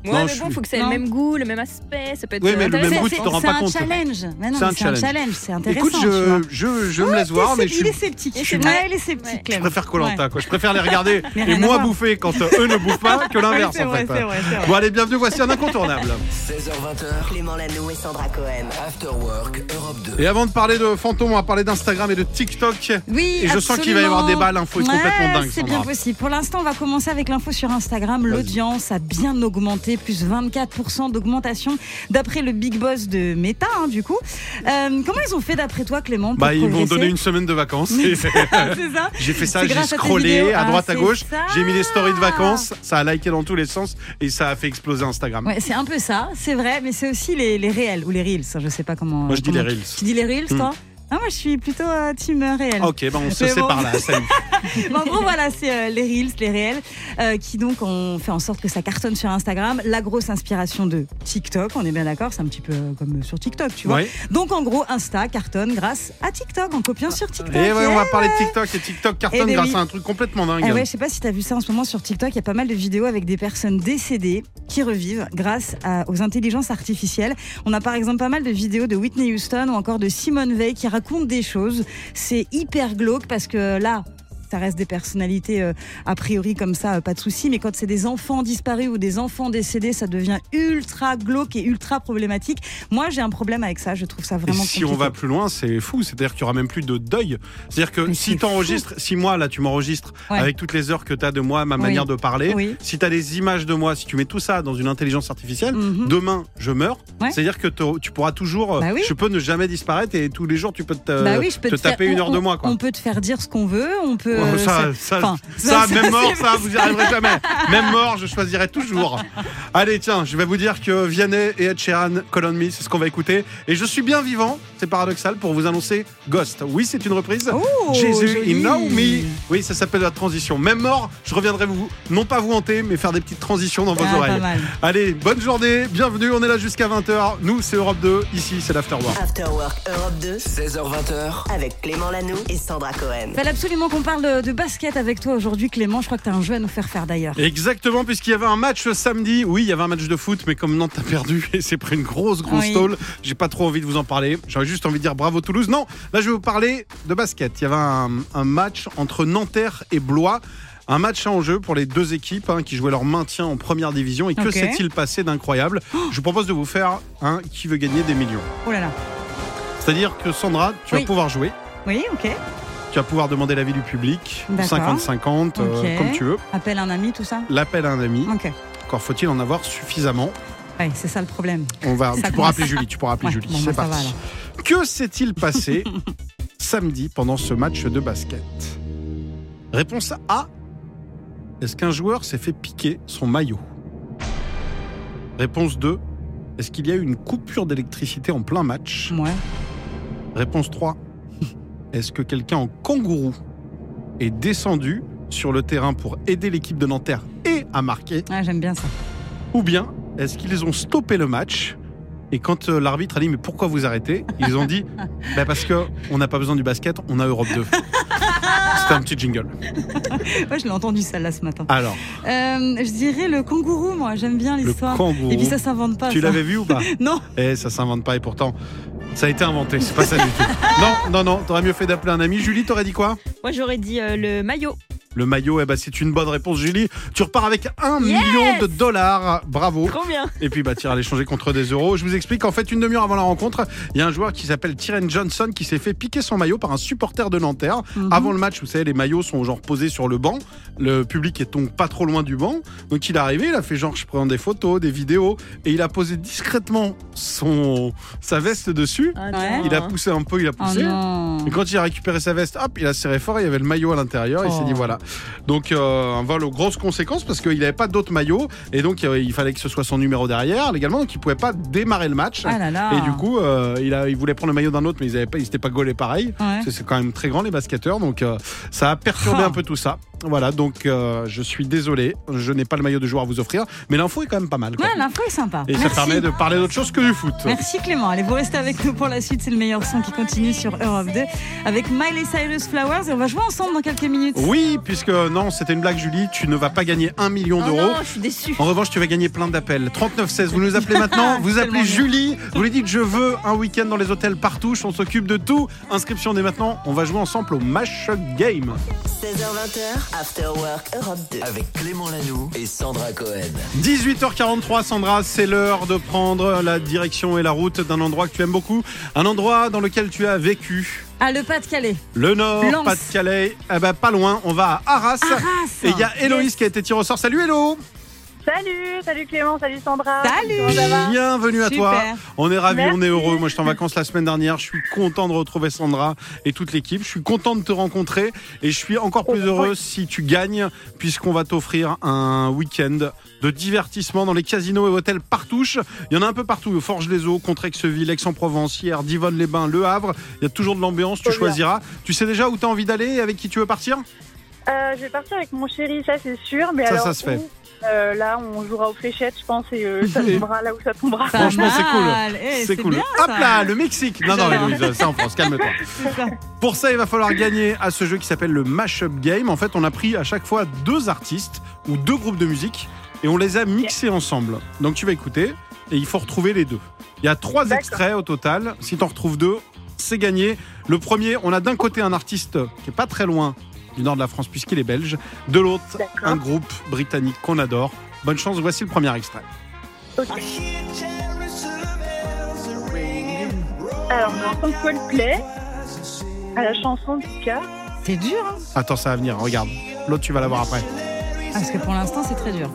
S3: Ouais,
S1: Non,
S3: mais bon,
S1: suis-
S3: faut que ça ait le même goût, le même aspect. Ça peut être
S1: Oui, mais le même goût, tu te rends
S2: c'est
S1: pas
S2: un
S1: compte.
S2: challenge.
S1: C'est un
S2: mais c'est un
S1: challenge.
S2: challenge, c'est intéressant.
S1: écoute je, je, je me laisse voir mais je,
S2: Il
S1: suis-
S2: est sceptique. Il est sceptique.
S3: Ouais.
S1: je préfère Colanta quoi je préfère les regarder et moi bouffer quand euh, eux ne bouffent pas que l'inverse
S2: C'est
S1: en
S2: vrai,
S1: fait
S2: c'est vrai, c'est vrai.
S1: bon allez bienvenue voici un incontournable
S6: 16h20h,
S5: Clément Lanoux et Sandra Cohen.
S6: After Work Europe 2.
S1: et avant de parler de fantômes on va parler d'Instagram et de TikTok
S2: Oui,
S1: Et je sens qu'il va y avoir des balles, l'info est complètement dingue,
S2: C'est bien possible. Pour l'instant, on va commencer avec l'info sur Instagram. L'audience a bien augmenté, plus 24% d'augmentation d'après le big boss de Meta, hein, du coup. Euh, comment ils ont fait d'après toi, Clément pour
S1: bah ils m'ont donné une semaine de vacances J'ai fait ça, j'ai
S2: à
S1: scrollé à
S2: Ah,
S1: droite à gauche, j'ai mis les stories de vacances, ça a liké dans tous les sens et ça a fait exploser Instagram.
S2: Ouais, c'est un peu ça, c'est vrai, mais c'est aussi les, les réels ou les reels. Je sais pas comment.
S1: Moi je dis les
S2: comment-
S1: reels.
S2: Tu dis les reels,
S1: Hmm.
S2: toi? Ah, Moi, je suis plutôt euh, team euh, réel.
S1: Ok, bah on se
S2: bon.
S1: sépare là, salut.
S2: En gros, voilà, c'est euh, les Reels, les réels, euh, qui donc ont fait en sorte que ça cartonne sur Instagram. La grosse inspiration de TikTok, on est bien d'accord, c'est un petit peu comme sur TikTok, tu vois.
S1: Ouais.
S2: Donc en gros, Insta cartonne grâce à TikTok, en copiant sur TikTok.
S1: Et ouais, on va
S2: Eh
S1: parler de TikTok et TikTok cartonne
S2: Eh ben
S1: grâce
S2: oui.
S1: à un truc complètement dingue.
S2: Eh ouais, je sais pas si tu as vu ça en ce moment sur TikTok, il y a pas mal de vidéos avec des personnes décédées qui revivent grâce à- aux intelligences artificielles. On a par exemple pas mal de vidéos de Whitney Houston ou encore de Simone Veil qui racontent des choses. C'est hyper glauque parce que là, ça reste des personnalités euh, a priori comme ça, euh, pas de souci. Mais quand c'est des enfants disparus ou des enfants décédés, ça devient ultra glauque et ultra problématique. Moi, j'ai un problème avec ça. Je trouve ça
S1: Et
S2: vraiment
S1: si on va plus loin, c'est fou. C'est-à-dire qu'il y aura même plus de deuil. C'est-à-dire que
S2: Mais
S1: si tu enregistres, si moi, là, tu m'enregistres
S2: Ouais.
S1: avec toutes les heures que tu as de moi, ma
S2: Oui.
S1: manière de parler,
S2: Oui.
S1: si tu as des images de moi, si tu mets tout ça dans une intelligence artificielle,
S2: Mhm.
S1: demain, je meurs.
S2: Ouais.
S1: C'est-à-dire que tu pourras toujours.
S2: Bah oui.
S1: Je peux ne jamais disparaître et tous les jours, tu peux te,
S2: Bah oui, je peux
S1: te
S2: te faire-
S1: taper une
S2: on-
S1: heure de moi. Quoi.
S2: On peut te faire dire ce qu'on veut, on peut.
S1: Oh,
S2: euh,
S1: ça,
S2: c'est-
S1: ça,
S2: enfin,
S1: ça,
S2: ça,
S1: même mort, ça, vous y arriverez jamais. Même mort, je choisirai toujours. Allez, tiens, je vais vous dire que Vianney et Ed Sheeran, Call on Me, c'est ce qu'on va écouter. Et je suis bien vivant, c'est paradoxal, pour vous annoncer Ghost. Oui, c'est une reprise.
S2: Oh,
S1: Jésus, il know me. Oui, ça s'appelle la transition. Même mort, je reviendrai vous, non pas vous hanter, mais faire des petites transitions dans vos
S2: Ah,
S1: oreilles. Allez, bonne journée, bienvenue, on est là jusqu'à 20h. Nous, c'est Europe 2, ici, c'est l'Afterwork.
S5: After Work Europe 2
S6: 16h20h,
S5: avec Clément Lanoux et Sandra Cohen.
S2: Fallait absolument qu'on parle de, de basket avec toi aujourd'hui, Clément. Je crois que tu as un jeu à nous faire faire d'ailleurs.
S1: Exactement, puisqu'il y avait un match samedi. Oui, il y avait un match de foot, mais comme Nantes a perdu et s'est pris une grosse, grosse
S2: Oui.
S1: tôle, j'ai pas trop envie de vous en parler. J'aurais juste envie de dire bravo Toulouse. Non, là, je vais vous parler de basket. Il y avait un, un match entre Nanterre et Blois. Un match en jeu pour les deux équipes hein, qui jouaient leur maintien en première division. Et que s'est-il passé d'incroyable Je vous propose de vous faire un qui veut gagner des millions.
S2: Oh là là.
S1: C'est-à-dire que Sandra, tu
S2: Oui.
S1: vas pouvoir jouer.
S2: Oui, ok.
S1: Tu vas pouvoir demander l'avis du public.
S2: D'accord.
S1: 50-50, euh, comme tu veux.
S2: Appelle un ami, tout ça
S1: L'appel à un ami. Encore faut-il en avoir suffisamment.
S2: Ouais, c'est ça le problème.
S1: On va,
S2: Ça
S1: tu pourras appeler Julie. Tu pourras appeler
S2: Ouais,
S1: Julie.
S2: bon,
S1: C'est
S2: bah, va,
S1: parti. Que s'est-il passé samedi pendant ce match de basket? Réponse A. Est-ce qu'un joueur s'est fait piquer son maillot? Réponse 2. Est-ce qu'il y a eu une coupure d'électricité en plein match?
S2: Ouais.
S1: Réponse 3. Est-ce que quelqu'un en kangourou est descendu sur le terrain pour aider l'équipe de Nanterre et à marquer
S2: Ah, j'aime bien ça.
S1: Ou bien est-ce qu'ils ont stoppé le match et quand euh, l'arbitre a dit mais pourquoi vous arrêtez? Ils ont dit bah parce que on n'a pas besoin du basket, on a Europe 2. C'était un petit jingle.
S2: Ouais, je l'ai entendu ça là ce matin.
S1: Alors,
S2: Euh, je dirais le kangourou, moi. J'aime bien
S1: le
S2: l'histoire.
S1: kangourou.
S2: Et puis ça s'invente pas.
S1: tu
S2: ça.
S1: l'avais vu ou pas
S2: Non.
S1: Eh, ça s'invente pas et pourtant ça a été inventé, c'est pas ça du tout. Non, non, non, t'aurais mieux fait d'appeler un ami. Julie, t'aurais dit quoi?
S3: Moi, j'aurais dit euh, le maillot.
S1: Le maillot, eh ben, c'est une bonne réponse, Julie. Tu repars avec un million de dollars. Bravo.
S3: Trop bien.
S1: Et puis bah tiens, l'échanger contre des euros. Je vous explique en fait une demi-heure avant la rencontre, il y a un joueur qui s'appelle Tyren Johnson qui s'est fait piquer son maillot par un supporter de Nanterre.
S2: Mhm.
S1: Avant le match, vous savez, les maillots sont genre posés sur le banc. Le public est donc pas trop loin du banc. Donc il est arrivé, il a fait genre je prends des photos, des vidéos et il a posé discrètement son sa veste dessus.
S3: Ah.
S1: Il a poussé un peu, il a
S2: Oh
S1: poussé.
S2: non.
S1: Et quand il a récupéré sa veste, hop, il a serré fort, il y avait le maillot à l'intérieur, il s'est
S2: Oh.
S1: dit voilà. Donc euh, un vol aux grosses conséquences parce qu'il n'avait pas d'autres maillots et donc euh, il fallait que ce soit son numéro derrière légalement, donc il pouvait pas démarrer le match.
S2: Ah là là.
S1: Et du coup, euh, il, a, il voulait prendre le maillot d'un autre, mais ils n'étaient pas, ils s'étaient pas gaulés pareil.
S2: Ouais.
S1: C'est quand même très grand les basketteurs, donc ça a perturbé
S2: Oh.
S1: un peu tout ça. Voilà, donc euh, je suis désolé, je n'ai pas le maillot de joueur à vous offrir, mais l'info est quand même pas mal. quoi.
S2: Ouais, l'info est sympa.
S1: Et ça permet de parler d'autre chose que du foot.
S2: Merci Clément. Allez, vous restez avec nous pour la suite. C'est le meilleur son qui continue sur Europe 2 avec Miley Cyrus Flowers et on va jouer ensemble dans quelques minutes.
S1: Oui, puisque non, c'était une blague, Julie. Tu ne vas pas gagner un million
S3: Oh
S1: d'euros.
S3: non, je suis déçue.
S1: En revanche, tu vas gagner plein d'appels. 3916, vous nous appelez maintenant, vous appelez. Julie, vous lui dites je veux un week-end dans les hôtels partout, on s'occupe de tout. Inscription dès maintenant, on va jouer ensemble au Mash-up Game.
S5: 16h20, After Work Europe 2.
S6: Avec Clément Lanoux et Sandra Cohen.
S1: 18h43, Sandra, c'est l'heure de prendre la direction et la route d'un endroit que tu aimes beaucoup, un endroit dans lequel tu as vécu.
S2: Ah, le Pas-de-Calais.
S1: Le Nord,
S2: Lens.
S1: Pas-de-Calais, eh ben, pas loin, on va à Arras.
S2: Arras.
S1: Et il y a Héloïse qui a été tirée au sort. Salut Hélo
S10: Salut, salut Clément, salut Sandra.
S2: Salut.
S10: Comment ça va
S1: Bienvenue à toi. On est ravis,
S10: Merci.
S1: on est heureux. Moi, j'étais en vacances la semaine dernière. Je suis content de retrouver Sandra et toute l'équipe. Je suis content de te rencontrer et je suis encore plus heureux si tu gagnes puisqu'on va t'offrir un week-end de divertissement dans les casinos et hôtels partouche. Il y en a un peu partout. Forges-les-Eaux, Contrexeville, Aix-en-Provence, hier, Divonne-les-Bains, Le Havre. Il y a toujours de l'ambiance. Tu choisiras. Tu sais déjà où tu as envie d'aller et avec qui tu veux partir?
S10: Euh, Je vais partir avec mon chéri, ça c'est sûr. Mais
S1: Ça,
S10: alors,
S1: ça se fait.
S10: où Euh, là, on jouera aux fléchettes, je pense, et euh, ça tombera là où ça tombera.
S2: Pas
S1: Franchement, c'est cool.
S2: Eh,
S1: C'est cool.
S2: bien,
S1: Hop là, le Mexique. Non, non. Héloïse, c'est en France. Calme-toi. Pour ça, il va falloir gagner à ce jeu qui s'appelle le Mashup Game. En fait, on a pris à chaque fois deux artistes ou deux groupes de musique et on les a mixés ensemble. Donc tu vas écouter et il faut retrouver les deux. Il y a trois extraits au total. Si tu en retrouves deux, c'est gagné. Le premier, on a d'un côté un artiste qui est pas très loin du nord de la France puisqu'il est belge. De l'autre, un groupe britannique qu'on adore. Bonne chance, voici le premier extrait.
S10: Alors, on entend Coldplay, à la chanson du cas.
S2: C'est dur, hein
S1: Attends, ça va venir, regarde. L'autre, tu vas l'avoir après.
S2: Parce que pour l'instant, c'est très dur.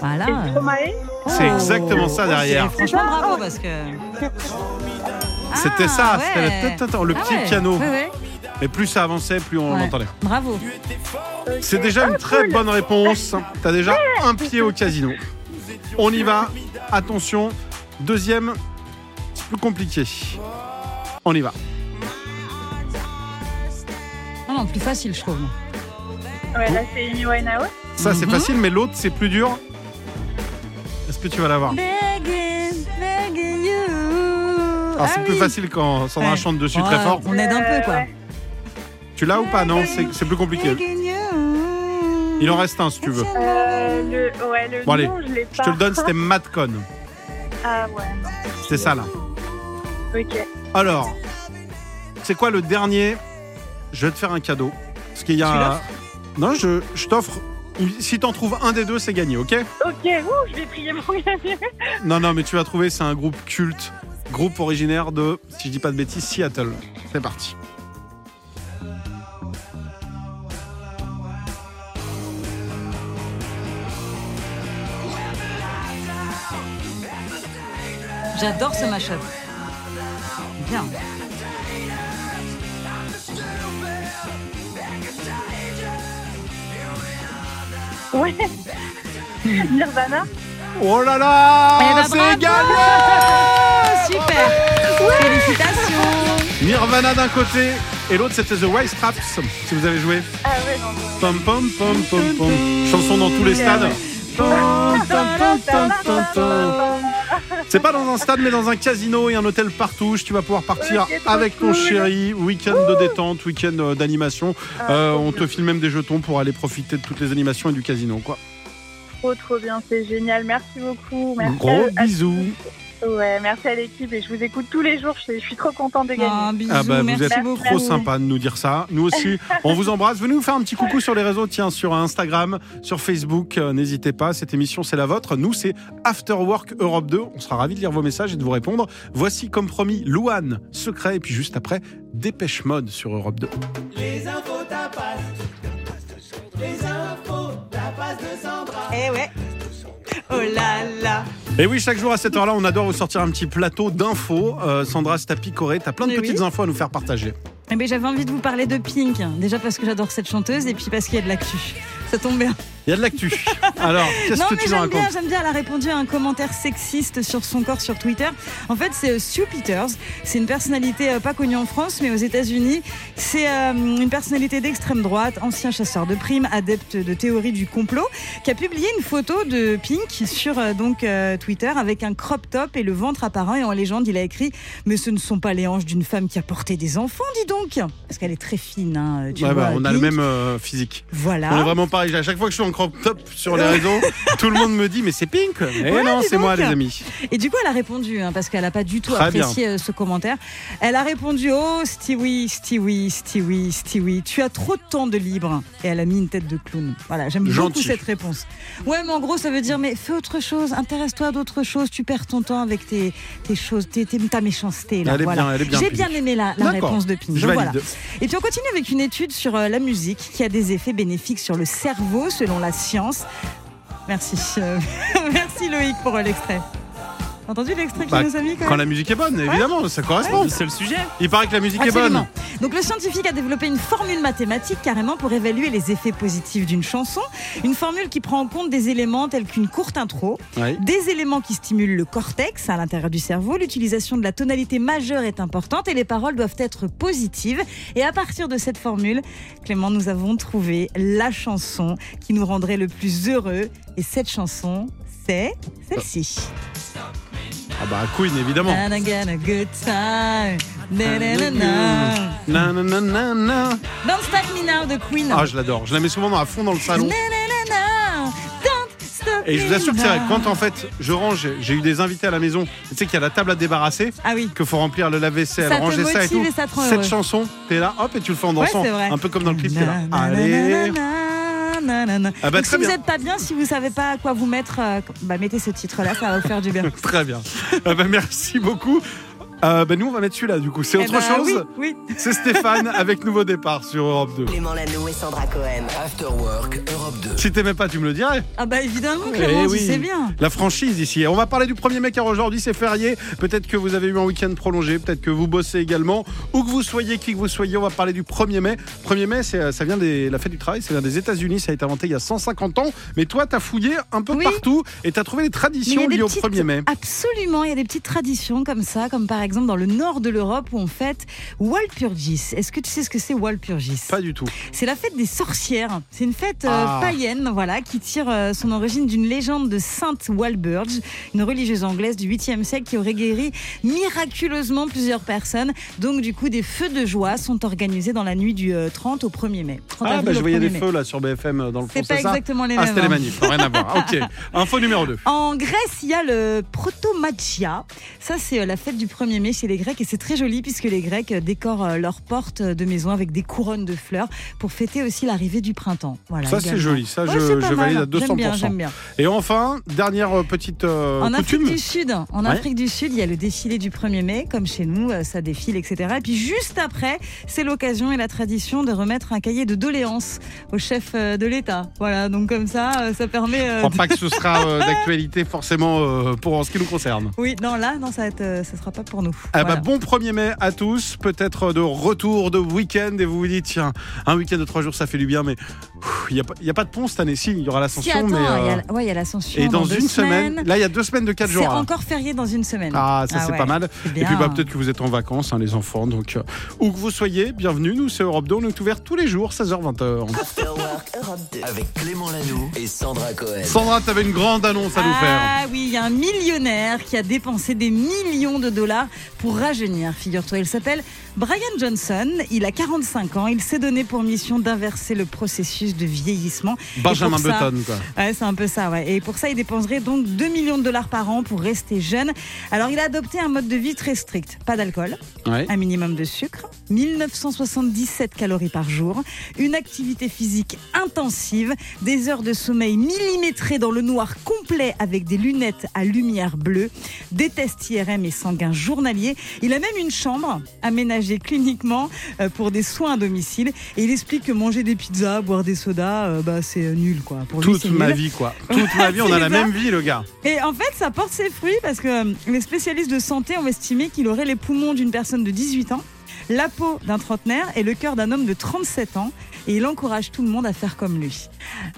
S2: Voilà.
S10: Et Stromae.
S1: C'est exactement ça derrière.
S2: Franchement, bravo parce que.
S1: C'était
S2: Ah,
S1: ça,
S2: ouais.
S1: c'était le, le
S2: Ah
S1: petit
S2: ouais,
S1: piano.
S2: ouais.
S1: Et plus ça avançait, plus on l'entendait.
S2: Bravo.
S1: C'est déjà une très bonne réponse. T'as déjà un pied au casino. On y va. Attention. Deuxième, c'est plus compliqué. On y va.
S2: Non, non, plus facile, je trouve.
S10: Ouais, là, c'est Amy Winehouse.
S1: Ça, c'est
S2: Mhm.
S1: facile, mais l'autre, c'est plus dur. Que tu vas l'avoir. Alors, c'est
S2: Ah
S1: plus
S2: oui.
S1: facile quand Sandra
S2: Ouais.
S1: chante dessus très fort.
S2: On aide un peu, quoi.
S1: Tu l'as ou pas? Non, c'est plus compliqué. Il en reste un si tu veux.
S10: Euh, le, ouais, le
S1: Bon, allez,
S10: nom, je
S1: te le donne, c'était Madcon.
S10: Ah ouais.
S1: C'est ça là.
S10: Ok.
S1: Alors, c'est quoi le dernier? Je vais te faire un cadeau. Parce qu'il y
S2: Tu
S1: a.
S2: l'offres?
S1: Non, je, je t'offre. Si t'en trouves un des deux, c'est gagné, ok
S10: Ok, ouh, je vais prier mon gagnant.
S1: Non, non, mais tu vas trouver, c'est un groupe culte. Groupe originaire de, si je dis pas de bêtises, Seattle. C'est parti.
S2: J'adore ce mashup. Bien.
S10: Ouais. Nirvana.
S1: Oh là là
S2: Eh ben,
S1: C'est gagné
S2: Super Félicitations
S1: Nirvana d'un côté et l'autre c'était The White Straps, si vous avez joué.
S10: Ah ouais, non.
S1: Pom pom pom pom pom. Chanson dans tous les stades. Pom, pom, pom, pom, pom, pom. C'est pas dans un stade mais dans un casino et un hôtel partout. Tu vas pouvoir partir avec ton
S10: cool.
S1: chéri, week-end de détente, week-end euh, d'animation. Euh, on te file même des jetons pour aller profiter de toutes les animations et du casino. Quoi.
S10: Trop, trop bien. C'est génial. Merci beaucoup. Merci
S1: Gros
S10: à- à-
S1: bisous.
S10: Ouais, merci à l'équipe et je vous écoute tous les jours. Je, suis trop contente de gagner.
S2: Un bisou,
S1: Ah bah vous êtes
S2: beaucoup.
S1: trop sympa de nous dire ça. Nous aussi, on vous embrasse. Venez nous faire un petit coucou sur les réseaux, tiens, sur Instagram, sur Facebook. Euh, N'hésitez pas, cette émission c'est la vôtre. Nous c'est After Work Europe 2. On sera ravis de lire vos messages et de vous répondre. Voici comme promis Louane, secret, et puis juste après Dépêche Mode sur Europe 2.
S2: Eh ouais. Oh là là.
S1: Et oui, chaque jour à cette heure-là, on adore vous sortir un petit plateau d'infos. Euh, Sandra, picorer. T'as plein de
S2: Mais
S1: petites
S2: oui.
S1: infos à nous faire partager.
S2: Eh ben, j'avais envie de vous parler de Pink. Déjà parce que j'adore cette chanteuse et puis parce qu'il y a de l'actu. Ça tombe bien.
S1: Il y a de l'actu. Alors, qu'est-ce que tu nous
S2: j'aime
S1: racontes
S2: bien, j'aime bien. Elle a répondu à un commentaire sexiste sur son corps sur Twitter. En fait, c'est euh, Stu Peters. C'est une personnalité euh, pas connue en France, mais aux États-Unis. C'est euh, une personnalité d'extrême droite, ancien chasseur de primes, adepte de théorie du complot, qui a publié une photo de Pink sur euh, donc euh, Twitter avec un crop top et le ventre apparent. Et en légende, il a écrit "Mais ce ne sont pas les hanches d'une femme qui a porté des enfants, dis donc." Parce qu'elle est très fine. Hein, tu
S1: Ouais,
S2: vois,
S1: bah, on a le même euh, physique.
S2: Voilà.
S1: On est vraiment pareil. À chaque fois que je suis en crop top sur les réseaux, tout le monde me dit mais c'est Pink. Eh
S2: Ouais,
S1: non, c'est moi les amis.
S2: Et du coup, elle a répondu, hein, parce qu'elle n'a pas du tout
S1: Très
S2: apprécié euh, ce commentaire. Elle a répondu Oh, Stewie, Stewie, Stewie, Stewie, tu as trop de temps de libre. Et elle a mis une tête de clown. Voilà, j'aime beaucoup cette réponse. Ouais, mais en gros, ça veut dire Mais fais autre chose, intéresse-toi d'autres choses, tu perds ton temps avec tes, tes choses, tes, ta méchanceté. Là, voilà. J'ai bien aimé la, réponse de voilà. Et puis on continue avec une étude sur euh, la musique qui a des effets bénéfiques sur le cerveau selon la science. Merci. euh, Merci Loïc pour euh, l'extrait. Entendu l'extrait qu'il
S1: Bah,
S2: nous a mis quand
S1: Quand
S2: même
S1: la musique est bonne, évidemment, ça correspond.
S4: C'est le sujet.
S1: Il paraît que la musique est bonne.
S2: Donc le scientifique a développé une formule mathématique carrément pour évaluer les effets positifs d'une chanson. Une formule qui prend en compte des éléments tels qu'une courte intro,
S1: Ouais.
S2: des éléments qui stimulent le cortex à l'intérieur du cerveau. L'utilisation de la tonalité majeure est importante et les paroles doivent être positives. Et à partir de cette formule, Clément, nous avons trouvé la chanson qui nous rendrait le plus heureux. Et cette chanson, c'est celle-ci.
S1: Ah bah Queen évidemment.
S2: And I get a good time. Na, na, na, na.
S1: Na, na, na, na, na.
S2: Don't Stop Me Now de Queen.
S1: Ah je l'adore. Je la mets souvent à fond dans le salon. Et je vous
S2: me
S1: assure que c'est vrai,
S2: now.
S1: quand en fait je range, j'ai eu des invités à la maison, tu sais qu'il y a la table à débarrasser,
S2: Ah oui.
S1: qu'il faut remplir le lave-vaisselle,
S2: Ça
S1: ranger ça et tout.
S2: et ça te rend
S1: Cette
S2: heureux.
S1: chanson, t'es là, hop, et tu le fais en
S2: Ouais,
S1: dansant.
S2: c'est vrai.
S1: un peu comme dans le clip, t'es là. Allez.
S2: Na, na, na, na.
S1: Ah bah,
S2: Donc, si vous n'êtes pas bien, si vous savez pas à quoi vous mettre, euh, bah, mettez ce titre-là, ça va vous faire du bien.
S1: Très bien. Ah bah, merci beaucoup. Euh, bah, nous, on va mettre celui-là, du coup. C'est
S2: Eh
S1: autre
S2: bah,
S1: chose.
S2: Oui, oui.
S1: C'est Stéphane avec Nouveau Départ sur Europe 2.
S5: Clément Lano et Sandra Cohen.
S6: After Work Europe 2.
S1: Si t'aimais pas, tu me le dirais.
S2: Ah bah évidemment,
S1: Eh
S2: Clément,
S1: oui.
S2: sais bien.
S1: La franchise ici. On va parler du 1er mai car aujourd'hui c'est férié. Peut-être que vous avez eu un week-end prolongé, peut-être que vous bossez également. Où que vous soyez, qui que vous soyez, on va parler du 1er mai. 1er mai, c'est, ça vient des, la fête du travail, ça vient des États-Unis, ça a été inventé il y a 150 ans. Mais toi, t'as fouillé un peu
S2: Oui.
S1: partout et t'as trouvé des traditions liées au
S2: petites-
S1: 1er mai.
S2: Absolument, il y a des petites traditions comme ça, comme par exemple dans le nord de l'Europe où on fête Walpurgis. Est-ce que tu sais ce que c'est Walpurgis?
S1: Pas du tout.
S2: C'est la fête des sorcières. C'est une fête euh,
S1: Ah.
S2: païenne, voilà, qui tire euh, son origine d'une légende de Sainte Walburge, une religieuse anglaise du 8e siècle qui aurait guéri miraculeusement plusieurs personnes. Donc du coup, des feux de joie sont organisés dans la nuit du euh, 30 au 1er mai. 30
S1: Ah, bah, je voyais
S2: 1er
S1: des
S2: mai.
S1: feux là sur BFM euh, dans le fond,
S2: C'est pas
S1: ça?
S2: exactement les
S1: Ah,
S2: mêmes.
S1: c'était les
S2: hein.
S1: manifs, rien à voir. Ok. Info numéro 2.
S2: En Grèce, il y a le Protomachia. Ça, c'est euh, la fête du 1er mai chez les Grecs et c'est très joli puisque les Grecs décorent euh, leurs portes de maison avec des couronnes de fleurs pour fêter aussi l'arrivée du printemps. Voilà,
S1: Ça, c'est joli. Ça,
S2: Ouais,
S1: je, valide à 200%.
S2: J'aime bien, j'aime bien.
S1: Et enfin, dernière euh, petite euh,
S2: En
S1: coutume.
S2: Afrique du Sud, en
S1: Ouais.
S2: Afrique du Sud, il y a le défilé du 1er mai, comme chez nous, euh, ça défile, etc. Et puis juste après, c'est l'occasion et la tradition de remettre un cahier de doléances au chef de l'État. Voilà, donc comme ça, ça permet.
S1: Je crois
S2: de-
S1: pas que ce sera euh, d'actualité forcément pour en ce qui nous concerne.
S2: Oui, non, là, non, ça, ça sera pas pour pour nous.
S1: Ah
S2: Voilà.
S1: bah bon 1er mai à tous, peut-être de retour de week-end et vous vous dites tiens un week-end de trois jours ça fait du bien mais il n'y a, pas- y a pas de pont cette année si il y aura
S2: Si,
S1: l'ascension
S2: attends,
S1: mais
S2: il y
S1: euh,
S2: ouais, il y a l'ascension.
S1: et dans, une semaine,
S2: semaines.
S1: là il y a deux semaines de quatre
S2: C'est
S1: jours. hein.
S2: encore férié dans une semaine.
S1: Ah ça c'est
S2: ouais,
S1: pas mal.
S2: c'est
S1: Et puis bah, peut-être que vous êtes en vacances hein, les enfants donc euh, où que vous soyez bienvenue nous c'est Europe 2 on est ouvert tous les jours 16h 20h.
S5: After Work Europe 2.
S6: Avec Clément Lanoux et Sandra Cohen.
S1: Sandra t'avais une grande annonce à nous faire.
S2: Ah oui, il y a un millionnaire qui a dépensé des millions de dollars pour rajeunir, figure-toi. Il s'appelle Brian Johnson, il a 45 ans, il s'est donné pour mission d'inverser le processus de vieillissement.
S1: Benjamin Button quoi.
S2: Ouais, c'est un peu ça, ouais. Et pour ça, il dépenserait donc 2 millions de dollars par an pour rester jeune. Alors, il a adopté un mode de vie très strict. Pas d'alcool,
S1: Ouais.
S2: un minimum de sucre, 1977 calories par jour, une activité physique intensive, des heures de sommeil millimétrées dans le noir complet avec des lunettes à lumière bleue, des tests IRM et sanguins journaliers. Il a même une chambre aménagée cliniquement euh, pour des soins à domicile. Et il explique que manger des pizzas, boire des sodas, euh, bah, c'est nul, quoi. Pour
S1: Toute ma
S2: nul.
S1: vie quoi. Toute ma vie on a la même vie le gars.
S2: Et en fait, ça porte ses fruits parce que euh, les spécialistes de santé ont estimé qu'il aurait les poumons d'une personne de 18 ans, la peau d'un trentenaire et le cœur d'un homme de 37 ans. Et il encourage tout le monde à faire comme lui.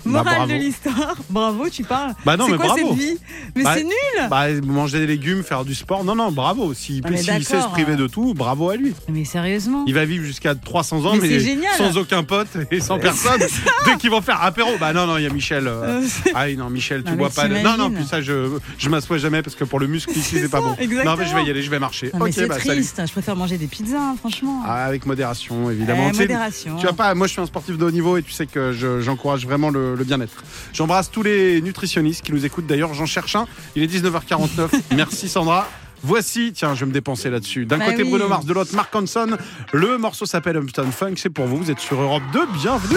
S1: Bah,
S2: Morale de l'histoire, bravo, tu parles.
S1: Bah non,
S2: c'est
S1: mais
S2: quoi
S1: bravo.
S2: cette vie Mais
S1: Bah,
S2: c'est nul
S1: Bah, manger des légumes, faire du sport. Non, non, bravo. S'il sait se priver
S2: euh.
S1: de tout, bravo à lui.
S2: Mais sérieusement
S1: Il va vivre jusqu'à 300 ans,
S2: Mais
S1: sans aucun pote et sans personne. Dès qu'ils vont faire apéro, bah non, non, il y a Michel. euh,
S2: Euh,
S1: Ah non, Michel, tu
S2: Non,
S1: bois pas. de- Non, non, puis ça, je, je m'assois jamais parce que pour le muscle ici, c'est pas bon.
S2: exactement.
S1: Non, mais je vais y aller, je vais marcher.
S2: Non, mais
S1: ok, bah salut.
S2: triste, je préfère manger des pizzas, hein, franchement.
S1: Ah, avec modération, évidemment.
S2: Eh, modération.
S1: Tu vois pas, moi je suis un sportif de haut niveau et tu sais que je- j'encourage vraiment le, le bien-être. J'embrasse tous les nutritionnistes qui nous écoutent. D'ailleurs, j'en cherche un. Il est 19h49. Merci Sandra. Voici, tiens, je vais me dépenser là-dessus. D'un
S2: Bah
S1: côté
S2: oui.
S1: Bruno Mars, de l'autre Mark Hanson. Le morceau s'appelle Upton Funk. C'est pour vous. Vous êtes sur Europe 2. Bienvenue.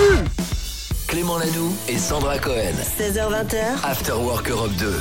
S6: Clément Lanoux et Sandra Cohen.
S5: 16h20h.
S6: After Work Europe 2.